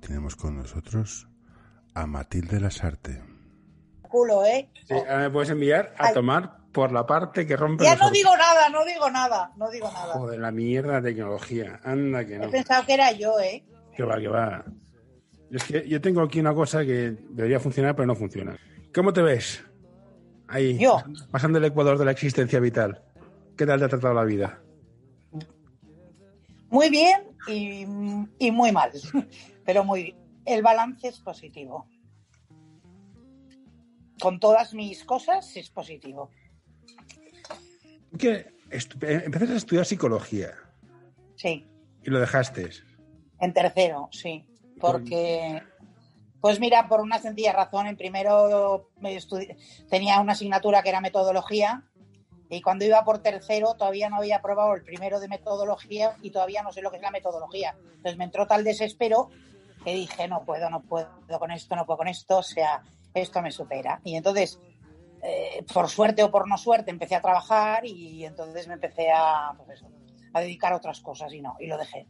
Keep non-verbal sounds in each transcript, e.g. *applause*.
tenemos con nosotros a Matilde Lasarte. Culo, ¿eh? Sí, ahora me puedes enviar a Ay. tomar por la parte que rompe Ya los no ojos. digo nada, no digo nada, no digo nada. Joder, la mierda de tecnología. Anda que He no. pensado que era yo, ¿eh? Que va, que va. Es que yo tengo aquí una cosa que debería funcionar, pero no funciona. ¿Cómo te ves? Ahí, Yo. pasando el ecuador de la existencia vital. ¿Qué tal te ha tratado la vida? Muy bien y, y muy mal, *laughs* pero muy bien. El balance es positivo. Con todas mis cosas es positivo. Que eh, empezaste a estudiar psicología Sí, y lo dejaste. en tercero, sí. Porque, pues mira, por una sencilla razón, en primero me tenía una asignatura que era metodología y cuando iba por tercero todavía no había aprobado el primero de metodología y todavía no sé lo que es la metodología. Entonces me entró tal desespero que dije, no puedo, no puedo con esto, no puedo con esto, o sea, esto me supera. Y entonces, eh, por suerte o por no suerte, empecé a trabajar y entonces me empecé a, pues eso, a dedicar a otras cosas y no, y lo dejé.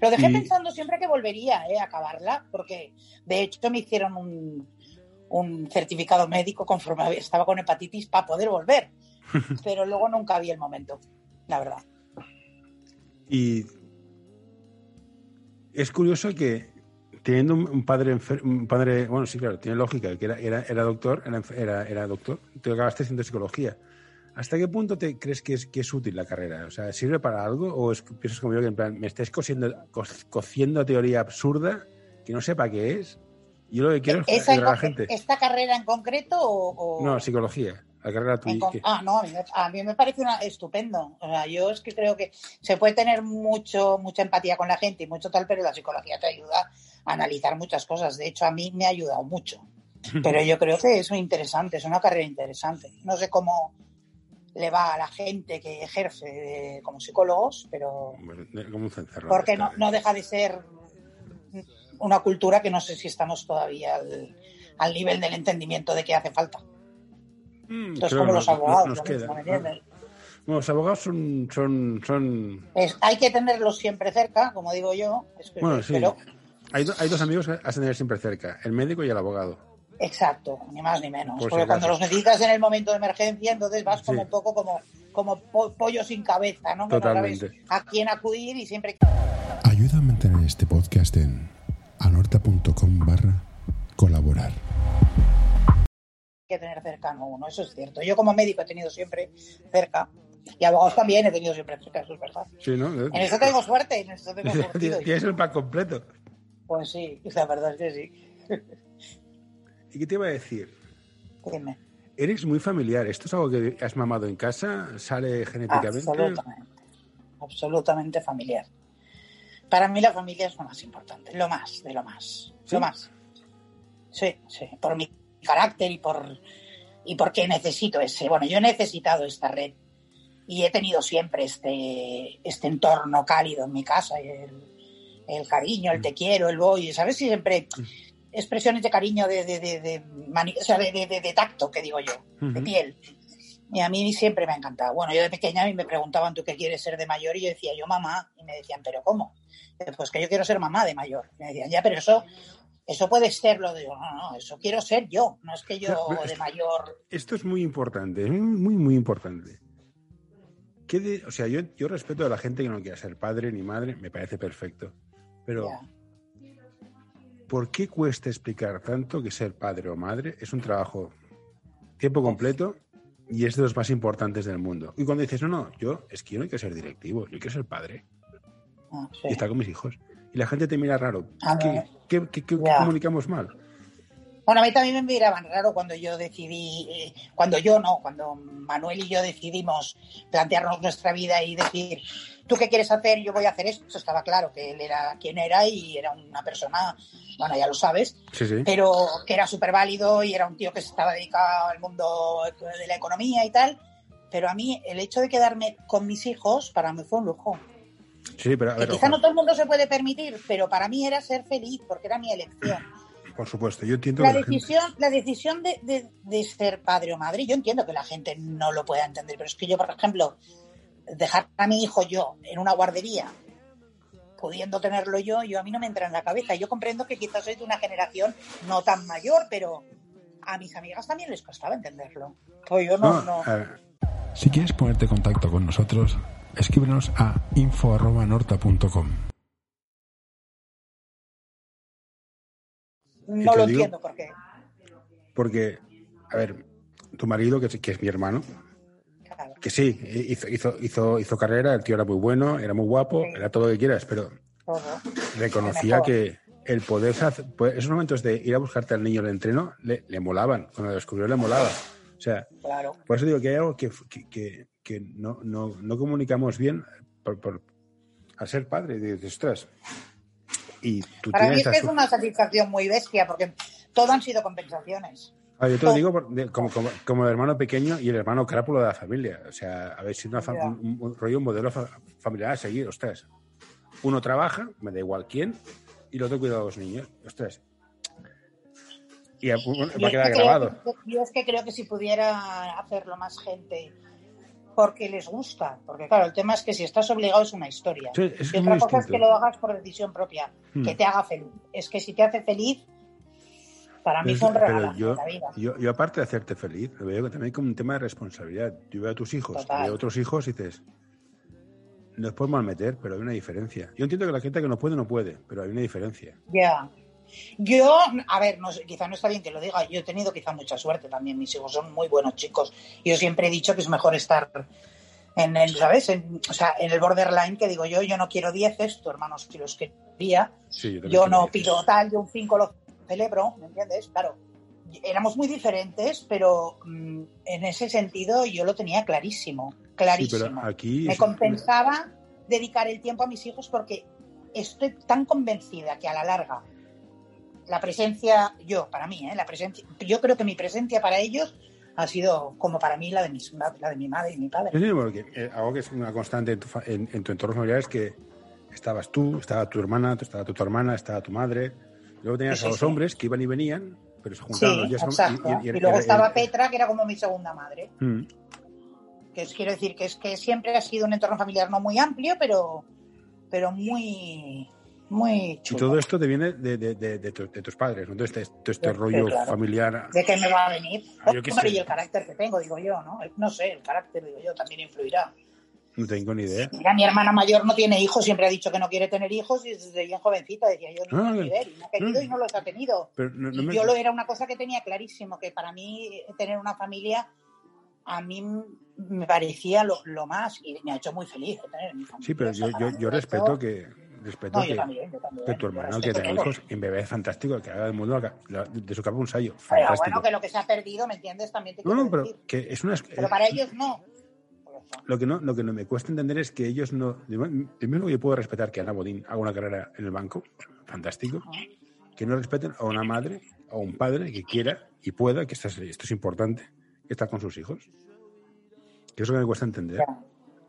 Lo dejé Y- pensando siempre que volvería eh, a acabarla, porque de hecho me hicieron un, un certificado médico conforme estaba con hepatitis para poder volver, *laughs* pero luego nunca vi el momento, la verdad. Y es curioso que teniendo un padre enfer- un padre, bueno, sí, claro, tiene lógica, que era, era, era doctor, era, era, doctor, te acabaste haciendo psicología. ¿Hasta qué punto te crees que es, que es útil la carrera? O sea, ¿sirve para algo? ¿O es, piensas como yo que en plan, me estáis cosiendo, co- cociendo teoría absurda que no sepa qué es? Yo lo que quiero es ¿Esa en ayudar a la gente. ¿Esta carrera en concreto o...? o- No, psicología. La carrera en tuya. con- que- Ah, no, a mí, me- a mí me parece una, estupendo. O sea, yo es que creo que se puede tener mucho, mucha empatía con la gente y mucho tal, pero la psicología te ayuda a analizar muchas cosas. De hecho, a mí me ha ayudado mucho. *laughs* Pero yo creo que es interesante, es una carrera interesante. No sé cómo le va a la gente que ejerce de- como psicólogos, pero Bueno, porque no, no deja de ser una cultura que no sé si estamos todavía al, al nivel del entendimiento de que hace falta. Mm, Entonces, creo como los nos- abogados, nos lo queda. los abogados son, son, son Es- hay que tenerlos siempre cerca, como digo yo. es que- Bueno, sí. Pero, Hay, do- hay dos amigos que has de tener siempre cerca, el médico y el abogado. exacto, ni más ni menos. Por si Porque cuando acaso. los necesitas en el momento de emergencia, entonces vas como Sí. un poco como, como po- pollo sin cabeza, ¿no? Que no sabes Totalmente. a quién acudir y siempre Ayuda a mantener este podcast en anorta.com barra colaborar. Que tener cercano uno, eso es cierto. Yo como médico he tenido siempre cerca. Y abogados también he tenido siempre cerca, eso es verdad. Sí, ¿no? En eso tengo suerte, en eso tengo suerte. *laughs* Tienes tienes el pack completo. Pues sí, la verdad es que sí. *laughs* ¿Y qué te iba a decir? Dime. Eres muy familiar. ¿Esto es algo que has mamado en casa? ¿Sale genéticamente? Absolutamente. Absolutamente familiar. Para mí la familia es lo más importante, lo más, de lo más. ¿Sí? Lo más. Sí, sí. Por mi carácter y por y porque necesito ese. Bueno, yo he necesitado esta red y he tenido siempre este, este entorno cálido en mi casa. y El, el cariño, el te quiero, el voy, ¿sabes? Y siempre expresiones de cariño, de, de, de, de mani- o sea, de- de- de- de tacto, que digo yo, de piel. Y a mí siempre me ha encantado. Bueno, yo de pequeña a mí me preguntaban, ¿tú qué quieres ser de mayor? Y yo decía, yo mamá. Y me decían, ¿pero cómo? Pues que yo quiero ser mamá de mayor. Y me decían, ya, pero eso, eso puede ser lo digo, no, no, eso quiero ser yo. No es que yo de mayor. Esto es muy importante, es muy, muy importante. ¿Qué de- o sea, yo, yo respeto a la gente que no quiera ser padre ni madre, me parece perfecto. Pero. ¿por qué cuesta explicar tanto que ser padre o madre es un trabajo tiempo completo y es de los más importantes del mundo? Y cuando dices, no, no, yo es que yo no quiero ser directivo, yo quiero ser padre Ah, sí. y estar con mis hijos. Y la gente te mira raro. A ¿Qué, ver. Qué- qué- qué- qué Ya. comunicamos mal? Bueno, a mí también me miraban raro cuando yo decidí, eh, cuando yo no, cuando Manuel y yo decidimos plantearnos nuestra vida y decir, ¿tú qué quieres hacer? Yo voy a hacer esto. Eso estaba claro que él era quien era y era una persona, bueno, ya lo sabes, Sí, sí. pero que era súper válido y era un tío que se estaba dedicado al mundo de la economía y tal. Pero a mí el hecho de quedarme con mis hijos para mí fue un lujo. Sí, pero a Que ver, quizá ojo, no todo el mundo se puede permitir, pero para mí era ser feliz porque era mi elección. por supuesto, yo entiendo La que la gente- decisión, la decisión de, de- de ser padre o madre, yo entiendo que la gente no lo pueda entender, pero es que yo, por ejemplo, dejar a mi hijo yo en una guardería pudiendo tenerlo yo, yo a mí no me entra en la cabeza. Yo comprendo que quizás soy de una generación no tan mayor, pero a mis amigas también les costaba entenderlo. Pues yo no, no. Si quieres ponerte en contacto con nosotros, escríbenos a info.norta.com. No lo digo, entiendo por qué. Porque, a ver, tu marido, que es, que es mi hermano, claro. que sí, hizo, hizo, hizo, hizo, carrera, el tío era muy bueno, era muy guapo, sí. era todo lo que quieras, pero todo. reconocía que el poder hacer, pues, esos momentos de ir a buscarte al niño al entreno le, le molaban, cuando lo descubrió le molaba. O sea, claro. por eso digo que hay algo que, que, que no, no, no, comunicamos bien por, por, al ser padre. Y dices, ostras, y tú Para mí es que es una satisfacción muy bestia, porque todo han sido compensaciones. Ah, yo te lo digo por, de, como, como, como, el hermano pequeño y el hermano crápulo de la familia. O sea, a ver si una un, un, rollo, un modelo familiar a seguir. Ostras, uno trabaja, me da igual quién, y el otro cuida a los niños. Ostras. Y va a quedar que grabado. Yo es que creo que si pudiera hacerlo más gente porque les gusta. Porque claro, el tema es que si estás obligado es una historia. Sí, es y otra cosa es que lo hagas por decisión propia, hmm. que te haga feliz. Es que si te hace feliz, para mí son regalos yo, la vida. Yo, yo, aparte de hacerte feliz, lo veo también como un tema de responsabilidad. Yo veo a tus hijos, veo a otros hijos y dices, no los puedes malmeter, pero hay una diferencia. Yo entiendo que la gente que no puede, no puede, pero hay una diferencia. Ya. Yeah. Yo, a ver, no, quizá no está bien que lo diga, yo he tenido quizá mucha suerte también, mis hijos son muy buenos chicos. Yo siempre he dicho que es mejor estar en el, ¿sabes? En, o sea, en el borderline que digo yo, yo no quiero dieces, tu hermano si los quería, sí, yo, yo no pido tal, yo un 5 lo celebro, ¿me entiendes? Claro, éramos muy diferentes, pero mmm, en ese sentido yo lo tenía clarísimo, clarísimo. Sí, pero aquí Me compensaba dedicar el tiempo a mis hijos porque estoy tan convencida que a la larga la presencia, yo, para mí, ¿eh? la presencia, yo creo que mi presencia para ellos ha sido como para mí la de, mis, la de mi madre y mi padre. Sí, porque eh, algo que es una constante en tu, en, en tu entorno familiar es que estabas tú, estaba tu hermana, estaba tu, tu hermana, estaba tu madre, luego tenías Sí, a los hombres que iban y venían, pero se juntaban los días. Y, luego estaba Petra, que era como mi segunda madre. Mm. Que es, quiero decir que es que siempre ha sido un entorno familiar no muy amplio, pero, pero muy, muy Y chulo. todo esto te viene de, de, de, de tu- de tus padres, ¿no? Entonces, este, todo este Sí, rollo claro. familiar. ¿De qué me va a venir? Ah, yo Hombre, y el carácter que tengo, digo yo, ¿no? No sé, el carácter, digo yo, también influirá. No tengo ni idea. Mira, mi hermana mayor no tiene hijos, siempre ha dicho que no quiere tener hijos y desde bien jovencita decía yo no Ah, quiero ver, y no ha querido y no los ha tenido. Pero no, no Y me- yo lo era una cosa que tenía clarísimo, que para mí tener una familia a mí me parecía lo, lo más y me ha hecho muy feliz tener mi familia. Sí, pero yo, yo, respeto que respeto No, yo que, también, yo también. que tu hermano que tenga hijos en bebé es fantástico, que haga del mundo de su capa un sallo. Pero bueno, que lo que se ha perdido, ¿me entiendes? También te No, no, pero decir. que es una. Pero para ellos no. Eso. Lo que no, lo que no me cuesta entender es que ellos no. Primero, yo puedo respetar que Ana Bodín haga una carrera en el banco, fantástico. Que no respeten a una madre o un padre que quiera y pueda, que esto es, esto es importante, que está con sus hijos. Que es lo que me cuesta entender.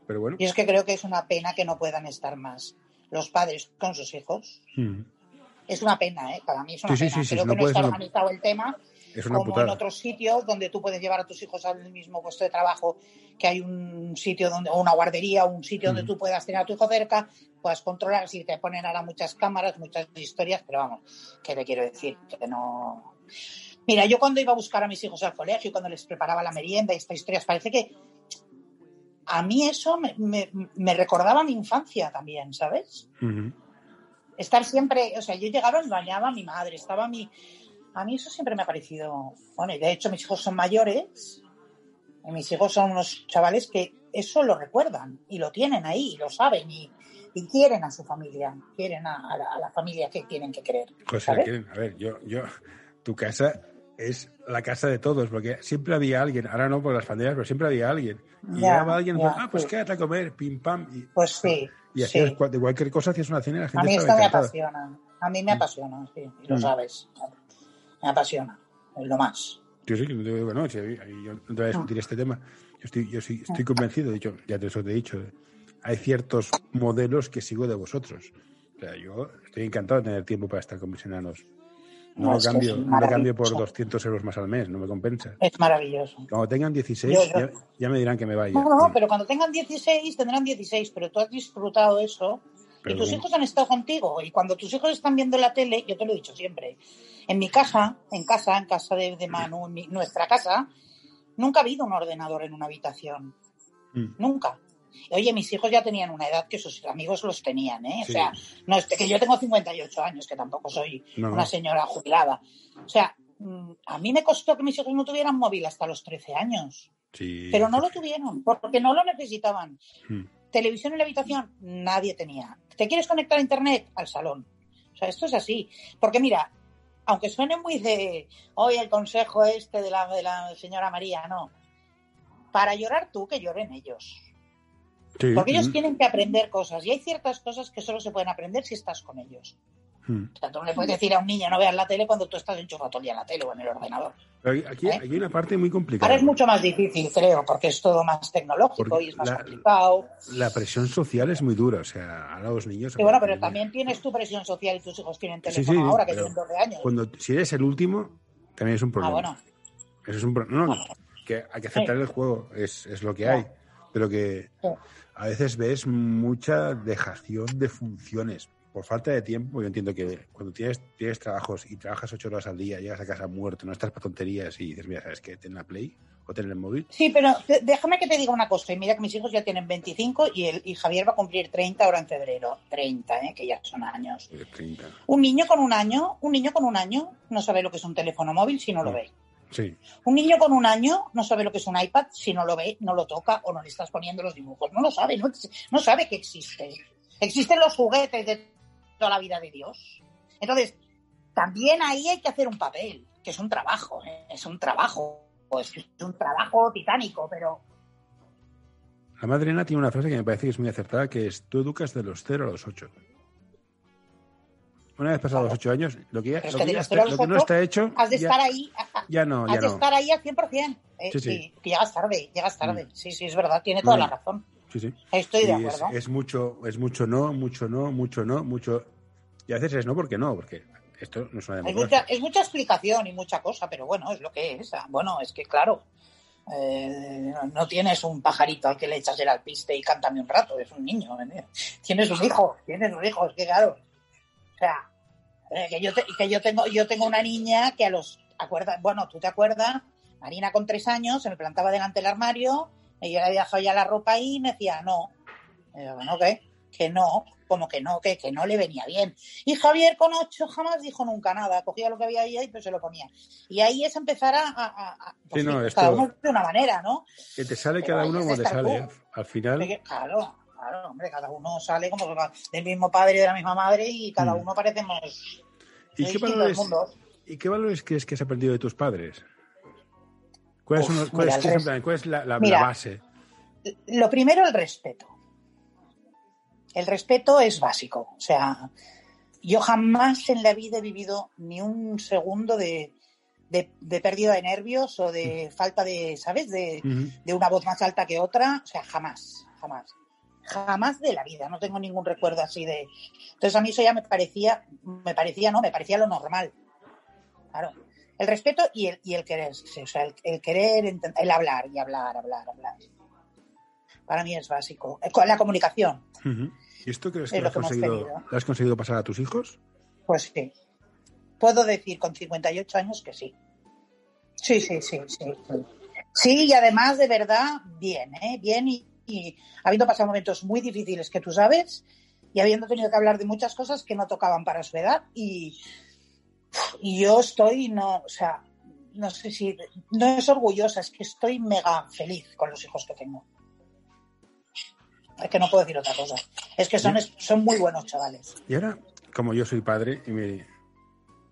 Pero bueno. Y es que creo que es una pena que no puedan estar más los padres con sus hijos. mm, Es una pena, ¿eh? Para mí es una Sí, pena. sí, sí, creo que no está una- organizado el tema Es una como en otros sitios donde tú puedes llevar a tus hijos al mismo puesto de trabajo, que hay un sitio donde, o una guardería, o un sitio donde Mm. tú puedas tener a tu hijo cerca, puedas controlar si te ponen ahora muchas cámaras, muchas historias, pero vamos, que te quiero decir que no. Mira, yo cuando iba a buscar a mis hijos al colegio, cuando les preparaba la merienda y estas historias, parece que a mí eso me, me- me recordaba mi infancia también, ¿sabes? Estar siempre, o sea, yo llegaba bañaba a mi madre, estaba mi... A mí eso siempre me ha parecido... Bueno, y de hecho mis hijos son mayores, y mis hijos son unos chavales que eso lo recuerdan, y lo tienen ahí, y lo saben, y, y quieren a su familia, quieren a, a la, a la familia que tienen que querer. Pues ¿sabes? quieren- a ver, yo, yo, tu casa es la casa de todos, porque siempre había alguien, ahora no por las banderas, pero siempre había alguien. Y Ya, llegaba alguien, ya, ah, pues sí. quédate a comer, pim pam. Y, Pues sí, y sí. hacías cual- de cualquier cosa, hacías una cena y la A gente mí esto me apasiona, a mí me apasiona, sí, y lo Mm. sabes, me apasiona, es lo más. Yo sí, bueno, sí, yo no te voy a discutir Mm. este tema. Yo estoy, yo sí, estoy convencido, de hecho, ya te eso te he dicho, hay ciertos modelos que sigo de vosotros. O sea, yo estoy encantado de tener tiempo para estar con mis enanos. No, lo cambio, no lo cambio por maravilloso. 200 euros más al mes, no me compensa. Es maravilloso. Cuando tengan 16, Yo- yo- Ya, ya me dirán que me vaya. No, no, pero cuando tengan 16 tendrán 16, pero tú has disfrutado eso Pero y tus bien. hijos han estado contigo. Y cuando tus hijos están viendo la tele, yo te lo he dicho siempre, en mi casa, en casa, en casa de, de Manu, en mi- nuestra casa, nunca ha habido un ordenador en una habitación. Mm. Nunca. Oye, mis hijos ya tenían una edad que sus amigos los tenían, ¿eh? Sí. O sea, no es que yo tengo 58 años, que tampoco soy No, una señora jubilada. O sea, mm, a mí me costó que mis hijos no tuvieran móvil hasta los 13 años, Sí. pero no lo tuvieron, porque no lo necesitaban. Mm. Televisión en la habitación, nadie tenía. ¿Te quieres conectar a internet? Al salón. O sea, esto es así. Porque mira, aunque suene muy de hoy el consejo este de la, de la señora María, no. Para llorar tú, que lloren ellos. Sí, Porque ellos mm, tienen que aprender cosas y hay ciertas cosas que solo se pueden aprender si estás con ellos. mm. O sea, tú no le puedes decir a un niño no veas la tele cuando tú estás enchufado todo el día en la tele o en el ordenador. Pero aquí, ¿Eh? aquí hay una parte muy complicada. Ahora es mucho más difícil, creo, porque es todo más tecnológico Porque y es más la- complicado. La presión social es muy dura, o sea, ahora los niños... Y bueno, pero también tienes tu presión social y tus hijos tienen Sí, teléfono sí, ahora, que tienen 12 años. Cuando, si eres el último, también es un Ah, problema. bueno. Eso es un pro- No, no, que hay que aceptar el juego, es, es lo que hay. Pero que a veces ves mucha dejación de funciones por falta de tiempo. Yo entiendo que cuando tienes, tienes trabajos y trabajas ocho horas al día, llegas a casa muerto, no estás para tonterías y dices, mira, ¿sabes qué? Ten la Play o ten el móvil. Sí, pero déjame que te diga una cosa. Y mira que mis hijos ya tienen 25 y, el, y Javier va a cumplir 30 ahora en febrero. 30, ¿eh? que ya son años. 30. Un niño con un año, un niño con un año no sabe lo que es un teléfono móvil si no lo ve. Sí, Un niño con un año no sabe lo que es un iPad si no lo ve, no lo toca o no le estás poniendo los dibujos. No lo sabe, no, no sabe que existe. Existen los juguetes de toda la vida de Dios. Entonces, también ahí hay que hacer un papel, que es un trabajo, ¿eh? es un trabajo, pues es un trabajo titánico, pero La madrina tiene una frase que me parece que es muy acertada, que es, tú educas de los 0 a los 8. Una vez pasados los 8 años, lo que, ya- lo que ya está- lo que no ocho está hecho, has de ya, estar ahí, ya no, ya has de no. estar ahí al 100%. Eh, Sí, sí. que llegas tarde, llegas tarde. Mm. Sí, sí, es verdad, tiene toda la razón. Sí, sí. Estoy de es, acuerdo. es mucho, es mucho no, mucho no, mucho no, mucho. Y a veces es no porque no, porque esto no es una Es democracia. mucha, es mucha explicación y mucha cosa, pero bueno, es lo que es. Ah, Bueno, es que claro, eh, no- tienes un pajarito al que le echas el alpiste y cántame un rato, es un niño. ¿eh? Tienes un hijo, tienes un hijo, es que claro. O sea, que, yo te- que yo tengo yo tengo una niña que a los... Acuerda, bueno, tú te acuerdas, Marina con tres años se me plantaba delante del armario y yo le había dejado ya la ropa ahí y me decía, no. Y yo, bueno, ¿qué? Que no, como que no, que, que no le venía bien. Y Javier con ocho jamás dijo nunca nada, cogía lo que había ahí y pues se lo ponía. Y ahí es empezar a... a- a- a- pues Sí, no, sí, esto- uno de una manera, ¿no? Que te sale Pero cada uno como te sale. tú. ¿eh? Al final, Porque, claro, claro, hombre, cada uno sale como del mismo padre y de la misma madre y cada Mm. uno parecemos ¿y qué, valores. ¿y qué valores crees que has aprendido de tus padres? ¿Cuáles Uf, cuál mira, es, el qué es plan, cuál es la, la- la Mira. base? Lo primero, el respeto. El respeto es básico. O sea, yo jamás en la vida he vivido ni un segundo de, de- de pérdida de nervios o de falta de, ¿sabes? De, de una voz más alta que otra. O sea, jamás, jamás. Jamás de la vida. No tengo ningún recuerdo así de. Entonces a mí eso ya me parecía, me parecía, no, me parecía lo normal. Claro. El respeto y el, y el querer. O sea, el, el querer, el hablar y hablar, hablar, hablar. Para mí es básico. Eh, La comunicación. ¿Y esto crees Es que lo lo has, que conseguido, lo has conseguido pasar a tus hijos? pues sí. Puedo decir con 58 años que sí. Sí, sí, sí, sí. Sí, Sí, y además de verdad, bien, ¿eh? Bien y, y habiendo pasado momentos muy difíciles que tú sabes y habiendo tenido que hablar de muchas cosas que no tocaban para su edad y, y yo estoy, no, o sea, no sé si, no es orgullosa, es que estoy mega feliz con los hijos que tengo. Es que no puedo decir otra cosa. Es que son, son muy buenos chavales. Y ahora, como yo soy padre, y me...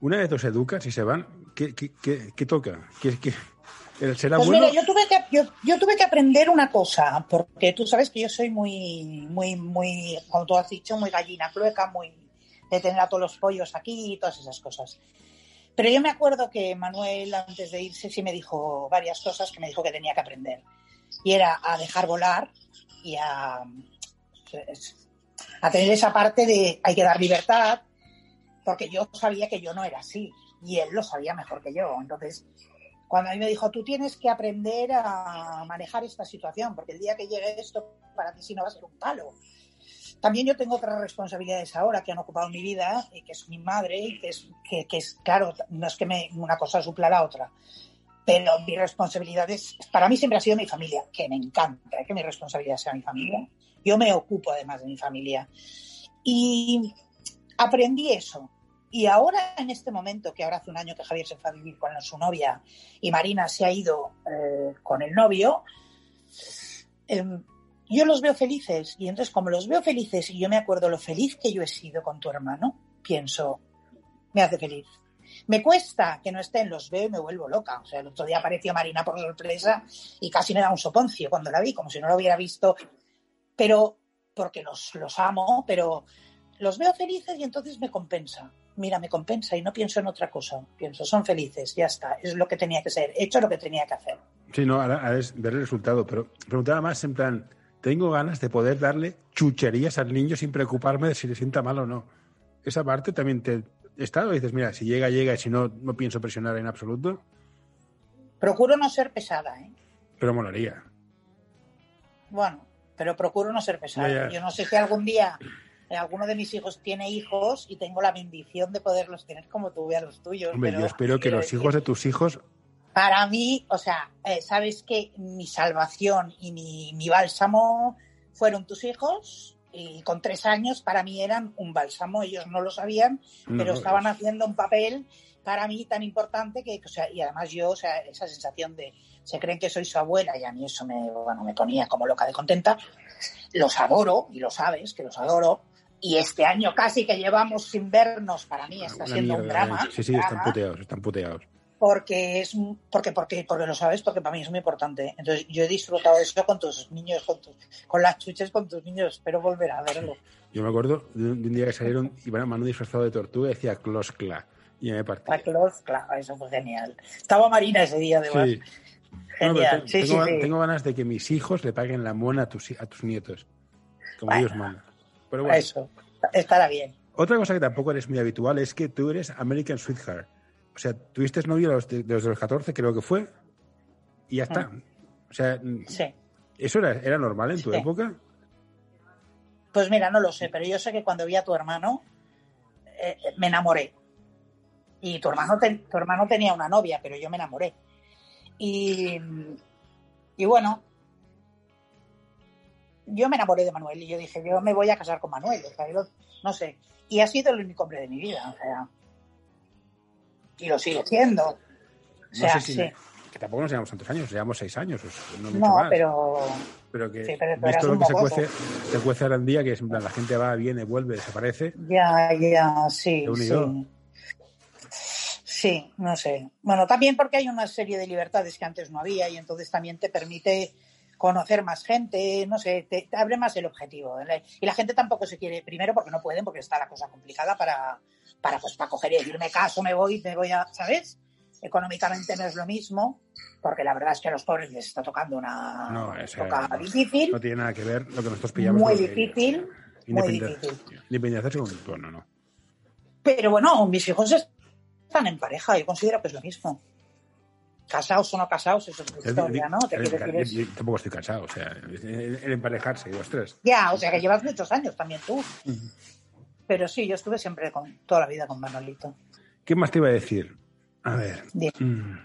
una vez los educas y se van, ¿qué, qué, qué- qué toca? ¿Qué, qué- ¿El será Pues bueno? mira, yo tuve, yo, yo tuve que aprender una cosa, porque tú sabes que yo soy muy, muy, muy, como tú has dicho, muy gallina clueca, muy de tener a todos los pollos aquí y todas esas cosas. Pero yo me acuerdo que Manuel, antes de irse, sí me dijo varias cosas que me dijo que tenía que aprender. Y era a dejar volar y a, a tener esa parte de hay que dar libertad, porque yo sabía que yo no era así y él lo sabía mejor que yo. Entonces, cuando a mí me dijo, tú tienes que aprender a manejar esta situación, porque el día que llegue esto, para ti sí no va a ser un palo. También yo tengo otras responsabilidades ahora que han ocupado mi vida, y que es mi madre, y que es, que, es claro, no es que una cosa supla la otra, pero mi responsabilidad es, para mí siempre ha sido mi familia, que me encanta que mi responsabilidad sea mi familia. Yo me ocupo además de mi familia. Y aprendí eso. Y ahora, en este momento, que ahora hace un año que Javier se fue a vivir con su novia y Marina se ha ido eh, con el novio, eh, yo los veo felices. Y entonces, como los veo felices y yo me acuerdo lo feliz que yo he sido con tu hermano, pienso, me hace feliz. Me cuesta que no estén, los veo y me vuelvo loca. O sea, el otro día apareció Marina por sorpresa y casi me da un soponcio cuando la vi, como si no lo hubiera visto. Pero, porque los, los amo, pero los veo felices y entonces me compensa. Mira, me compensa y no pienso en otra cosa. Pienso, son felices, ya está, es lo que tenía que ser, he hecho lo que tenía que hacer. Sí, no, ahora, es ver el resultado, pero preguntaba más en plan, tengo ganas de poder darle chucherías al niño sin preocuparme de si le sienta mal o no. Esa parte también te está o dices, mira, si llega, llega y si no, no pienso presionar en absoluto. Procuro no ser pesada, ¿eh? Pero molaría. Bueno, pero procuro no ser pesada. Ya, ya. Yo no sé si algún día alguno de mis hijos tiene hijos y tengo la bendición de poderlos tener como tú a los tuyos. Hombre, pero yo espero que los decir, hijos de tus hijos Para mí, o sea, eh, sabes que mi salvación y mi, mi bálsamo fueron tus hijos y con tres años para mí eran un bálsamo. Ellos no lo sabían, No, pero estaban es- haciendo un papel para mí tan importante que, o sea, y además yo, o sea, esa sensación de se creen que soy su abuela y a mí eso me, bueno, me ponía como loca de contenta. Los adoro y lo sabes que los adoro. Y este año casi que llevamos sin vernos, para mí está Una siendo un drama. ¿eh? Sí, sí, están puteados, están puteados. porque es porque porque porque lo sabes porque para mí es muy importante entonces yo he disfrutado eso con tus niños con tus con las chuches con tus niños espero volver a verlo Yo me acuerdo de un, de día que salieron y bueno, Manu disfrazado de tortuga y decía Closcla. Y me partí. a claro eso fue genial estaba Marina ese día además Sí. Genial sí, tengo, sí, sí. tengo ganas de que mis hijos le paguen la mona a tus, a tus nietos. Como Bueno. Dios manda. Pero bueno, eso estará bien otra cosa que tampoco eres muy habitual es que tú eres American Sweetheart. O sea, tuviste novio a los de, desde los 14, creo que fue, y ya está. O sea, sí ¿eso era, era normal en tu Sí. época? pues mira no lo sé pero yo sé que cuando vi a tu hermano eh, me enamoré y tu hermano ten- tu hermano tenía una novia pero yo me enamoré y y bueno yo me enamoré de Manuel y yo dije, yo me voy a casar con Manuel. o sea, yo- no sé. Y ha sido el único hombre de mi vida. O sea, y lo sigue siendo. O No sea, sé si. sí. Que tampoco nos llevamos tantos años, llevamos seis años, o sea, no mucho No, más. pero Pero que, Sí, pero visto lo que se cuece, se cuece ahora en día, que es en plan, la gente va, viene, vuelve, desaparece. ya, ya, sí. Sí, no sé. Bueno, también porque hay una serie de libertades que antes no había y entonces también te permite conocer más gente, no sé, te, te abre más el objetivo. Y la gente tampoco se quiere, primero porque no pueden, porque está la cosa complicada para, para, pues, para coger y decir, me caso, me voy, me voy a, ¿sabes? Económicamente no es lo mismo, porque la verdad es que a los pobres les está tocando una No, no- difícil, No tiene nada que ver lo que nosotros pillamos. muy difícil, muy difícil. Independizarse con. Bueno, no. Pero bueno, mis hijos están en pareja, yo considero que es lo mismo. Casados o no casados, eso es otra historia, ¿no? Te yo tampoco estoy cansado, o sea, el, emparejarse, los tres. Ya, o sea que llevas muchos años también tú. Pero sí, yo estuve siempre con toda la vida con Manolito. ¿Qué más te iba a decir? A ver. Mm,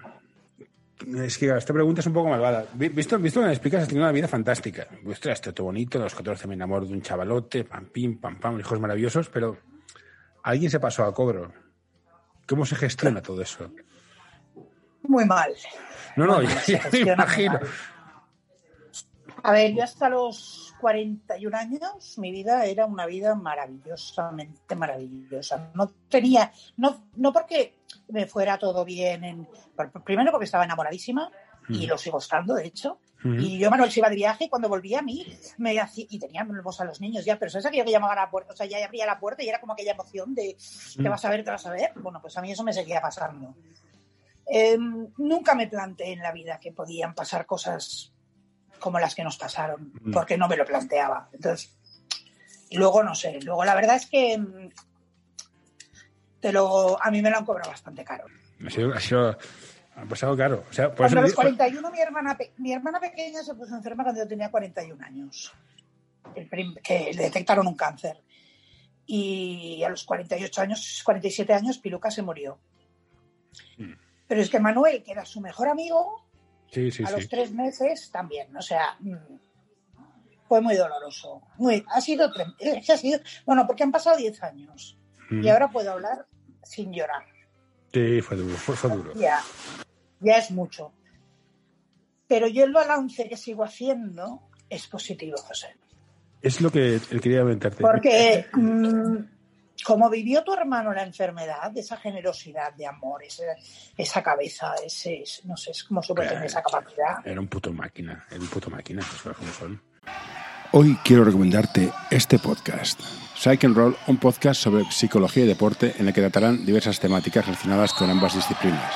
Es que esta pregunta es un poco malvada. Vi- Visto, visto que me explicas, has tenido una vida fantástica. Ostras, todo bonito, a los 14 me enamoro de un chavalote, pam, pim, pam, pam, hijos maravillosos, pero alguien se pasó a cobro. ¿Cómo se gestiona todo eso? Muy mal. No, no, Muy *laughs* ya, me imagino. mal. A ver, yo hasta los 41 años, mi vida era una vida maravillosamente maravillosa. No tenía, no, no porque me fuera todo bien, en, primero porque estaba enamoradísima y Mm. lo sigo estando, de hecho. Ujú. Y yo, Manuel, se iba de viaje y cuando volvía a mí, me hacía, y teníamos a los niños ya, pero ¿sabes aquello que llamaban a la puerta? O sea, ya abría la puerta y era como aquella emoción de te Mm. vas a ver, te vas a ver. Bueno, pues a mí eso me seguía pasando. Eh, nunca me planteé en la vida que podían pasar cosas como las que nos pasaron, Mm. porque no me lo planteaba. Entonces, luego no sé, luego la verdad es que mm, te lo, a mí me lo han cobrado bastante caro. Ha sido, ha sido Ha pasado, claro. O sea, por Cuando a eso los digo- 41 mi hermana, mi hermana pequeña se puso enferma cuando yo tenía 41 años, que le detectaron un cáncer. Y a los 48 años, 47 años, Piluca se murió. Pero es que Manuel, que era su mejor amigo, Sí, sí, a sí. los tres meses también. O sea, mm, fue muy doloroso. Muy, ha sido, *laughs* ha sido, bueno, porque han pasado 10 años Mm. y ahora puedo hablar sin llorar. Sí, fue duro, fue, fue duro. Ya, ya es mucho. Pero yo el balance que sigo haciendo es positivo, José. Es lo que quería comentarte. Porque *laughs* mm, como vivió tu hermano la enfermedad, esa generosidad de amor, ese- esa cabeza, ese, no sé, es como supe tener esa capacidad. Era un puto máquina, era un puto máquina, las cosas como son. Hoy quiero recomendarte este podcast. Psych and Roll, un podcast sobre psicología y deporte en el que tratarán diversas temáticas relacionadas con ambas disciplinas.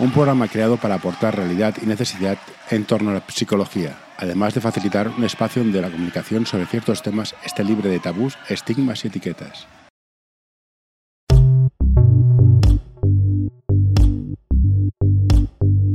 Un programa creado para aportar realidad y necesidad en torno a la psicología, además de facilitar un espacio donde la comunicación sobre ciertos temas esté libre de tabús, estigmas y etiquetas.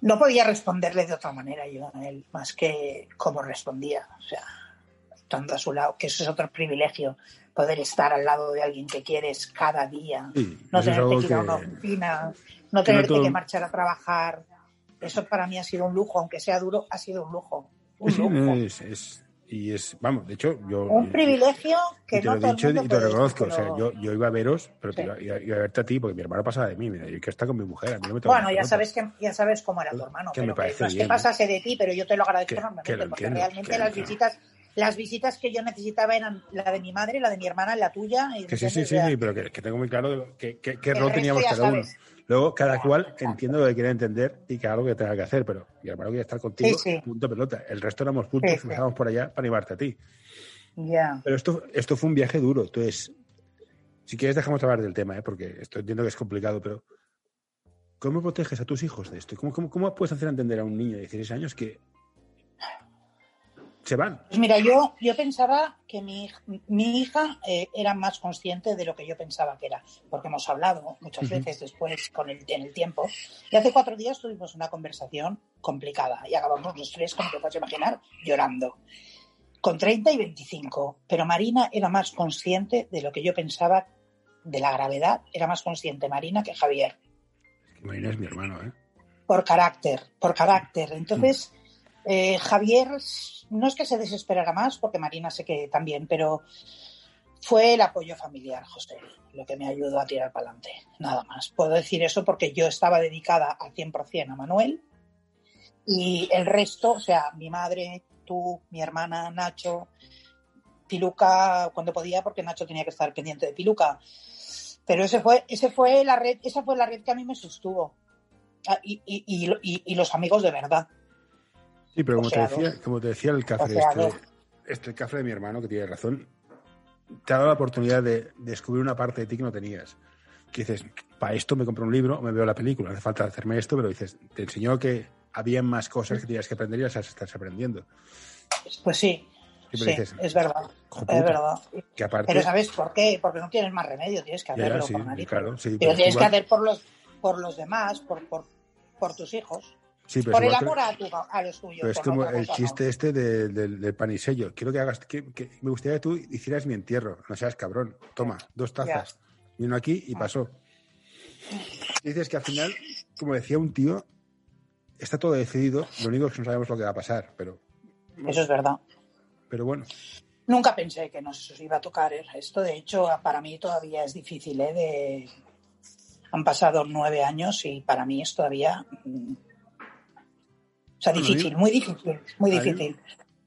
No podía responderle de otra manera yo a él, más que como respondía. O sea, estando a su lado, que eso es otro privilegio, poder estar al lado de alguien que quieres cada día. Sí, no tenerte que ir a una oficina, no tenerte que marchar a trabajar. Eso para mí ha sido un lujo, aunque sea duro, ha sido un lujo. Un lujo. es- y es, vamos, de hecho, yo. un yo- privilegio que te no lo he dicho y te lo reconozco. O sea, pero- yo, yo iba a veros, pero te Sí. iba, iba- iba a verte a ti porque mi hermano pasaba de mí. Mira, yo quiero estar con mi mujer. A mí no me Bueno, ya sabes que ya sabes cómo era tu hermano, que me pero que parece no es que pasase de ti, pero yo te lo agradezco Que- enormemente, que lo porque entiendo, realmente que las visitas, las visitas que yo necesitaba eran la de mi madre, la de mi hermana, la tuya. y Que sí, sí, sí, sí, pero que, que tengo muy claro que, que- qué El rol teníamos cada uno. sabes. Luego, cada cual exacto. entiendo lo que quiere entender y que haga lo que tenga que hacer, pero mi hermano quería estar contigo, Sí, sí. punto pelota. El resto éramos juntos, Sí, estábamos por allá para animarte a ti. Ya. Pero esto, esto fue un viaje duro. Entonces, si quieres, dejamos de hablar del tema, ¿eh? porque esto entiendo que es complicado, pero ¿cómo proteges a tus hijos de esto? ¿Cómo, cómo, cómo puedes hacer entender a un niño de 16 años que se van? Pues mira, yo, yo pensaba que mi, mi hija eh, era más consciente de lo que yo pensaba que era, porque hemos hablado muchas Ujú. veces después con el, en el tiempo. Y hace cuatro días tuvimos una conversación complicada y acabamos los tres, como te puedes imaginar, llorando. Con 30 y 25. Pero Marina era más consciente de lo que yo pensaba de la gravedad. Era más consciente Marina que Javier. Marina es mi hermano, ¿eh? por carácter, por carácter. Entonces, eh, Javier no es que se desesperara más, porque Marina sé que también, pero fue el apoyo familiar, José, lo que me ayudó a tirar para adelante. Nada más. Puedo decir eso porque yo estaba dedicada al 100% a Manuel y el resto, o sea, mi madre, tú, mi hermana, Nacho, Piluca cuando podía, porque Nacho tenía que estar pendiente de Piluca. Pero ese fue, ese fue la red, esa fue la red que a mí me sostuvo. Ah, y, los amigos de verdad. Sí, pero como te, Ojeador. decía, como te decía el cafre, Ojeador. este, este cafre de mi hermano, que tiene razón, te ha dado la oportunidad de descubrir una parte de ti que no tenías. Que dices, para esto me compro un libro o me veo la película, no hace falta hacerme esto, pero dices, te enseñó que había más cosas que tenías que aprender y las estás aprendiendo. Pues sí, Sí, dices, es verdad, "Hijo es puta", verdad. Que aparte, Pero ¿sabes por qué? Porque no tienes más remedio, tienes que Ya, ya, hacerlo sí, por claro, sí, pero tienes que hacer por los, por los demás, por, por, por tus hijos. Sí, pero por el amor a, tu, a los tuyos. Pero es como el cosa, chiste no. este de- del del pan y sello. Quiero que hagas, que, que- me gustaría que tú hicieras mi entierro. No seas cabrón. Toma, dos tazas. Y uno aquí y pasó. Dices que al final, como decía un tío, está todo decidido. Lo único es que no sabemos lo que va a pasar. Pero, Eso es verdad. pero bueno, Nunca pensé que nos iba a tocar esto. De hecho, para mí todavía es difícil. ¿eh? De... Han pasado nueve años y para mí es todavía. O sea, difícil, muy difícil, muy difícil.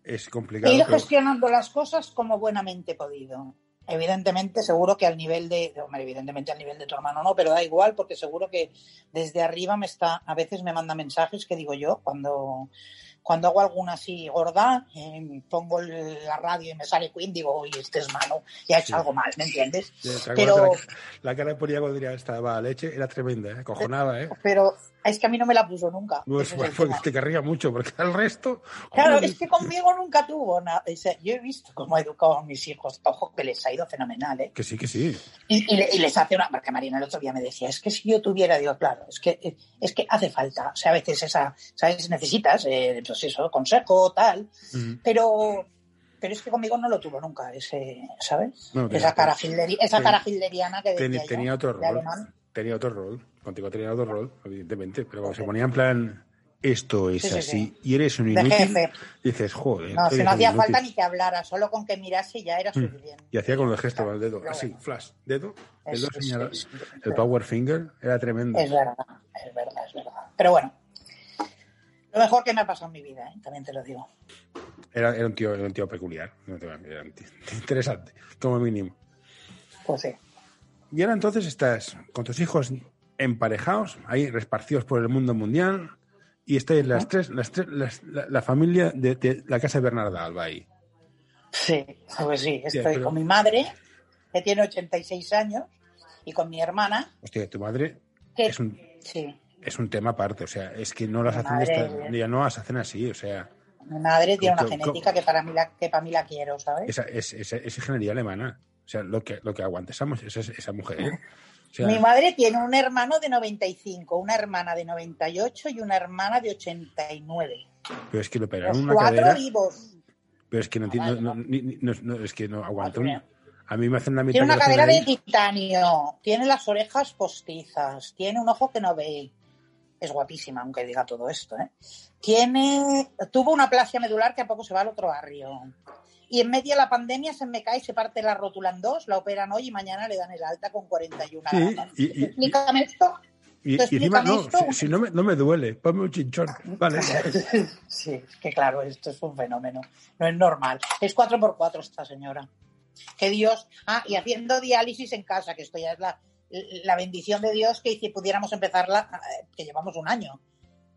es He complicado. ido pero- gestionando las cosas como buenamente he podido. evidentemente, seguro que al nivel de, hombre, evidentemente al nivel de tu hermano no, pero da igual porque seguro que desde arriba me está, a veces me manda mensajes que digo yo cuando cuando hago alguna así gorda, eh, pongo la radio y me sale Queen, digo, oye, este es malo, ya he hecho algo mal, ¿me entiendes? pero la, cara de ponía cuando diría estaba leche era tremenda, ¿eh? cojonaba, ¿eh? Pero es que a mí no me la puso nunca. Pues, porque te querría mucho, porque al resto. Claro, es que conmigo nunca tuvo nada. yo he visto cómo he educado a mis hijos. Ojo, que les ha ido fenomenal, ¿eh? Que sí, que sí. Y, les hace una. Porque Marina el otro día me decía, es que si yo tuviera, digo, claro, es que, es que hace falta. O sea, a veces esa. ¿Sabes? Necesitas, eh, eso, consejo, tal. Pero. Pero es que conmigo no lo tuvo nunca, ese, ¿sabes? esa cara, esa cara hilderiana que decía tenía otro rol. Tenía otro rol. Contigo tenía otro rol, evidentemente, pero se ponía en plan, esto es así, y eres un inútil, dices, joder. No, si no hacía falta ni que hablara, solo con que mirase ya era mm. suficiente. Y hacía con el gesto con el dedo, así, flash, dedo, dedo el power finger, era tremendo. Es verdad, es verdad, es verdad. Pero bueno, lo mejor que me ha pasado en mi vida, ¿eh? también te lo digo. Era, era, un tío, era un tío peculiar, *laughs* interesante, como mínimo. Pues sí. Y ahora entonces estás con tus hijos emparejados, ahí repartidos por el mundo mundial, y estáis las tres, las tres la, familia de, la casa de Bernarda Alba ahí. Sí, pues sí, estoy con mi madre, que tiene 86 años, y con mi hermana. Hostia, tu madre es un, es un tema aparte, o sea, es que no las hacen ya no las hacen así, o sea. Mi madre tiene una genética que para mí la, que para mí la quiero, ¿sabes? Esa, es, es, ingeniería alemana. O sea, lo que, lo que aguanta esa, esa mujer. ¿eh? Mi madre tiene un hermano de 95, una hermana de 98 y una hermana de 89. Pero es que lo operaron una cuatro cadera. vivos. Pero es que no, no, no, es que no aguanta A mí me hacen la mitad. Tiene una cadera de titanio, tiene las orejas postizas, tiene un ojo que no ve. Es guapísima, aunque diga todo esto. ¿eh? Tiene, tuvo una plasia medular que a poco se va al otro barrio y en medio de la pandemia se me cae, se parte la rótula en dos, la operan hoy y mañana le dan el alta con 41 años. Explícame esto. Y, encima, no, si, no, me, no, me, duele, ponme un chinchón. Vale. *laughs* sí, es que claro, esto es un fenómeno. No es normal. Es 4x4 esta señora. Que Dios. Ah, y haciendo diálisis en casa, que esto ya es la, la bendición de Dios que si pudiéramos empezarla, eh, que llevamos un año.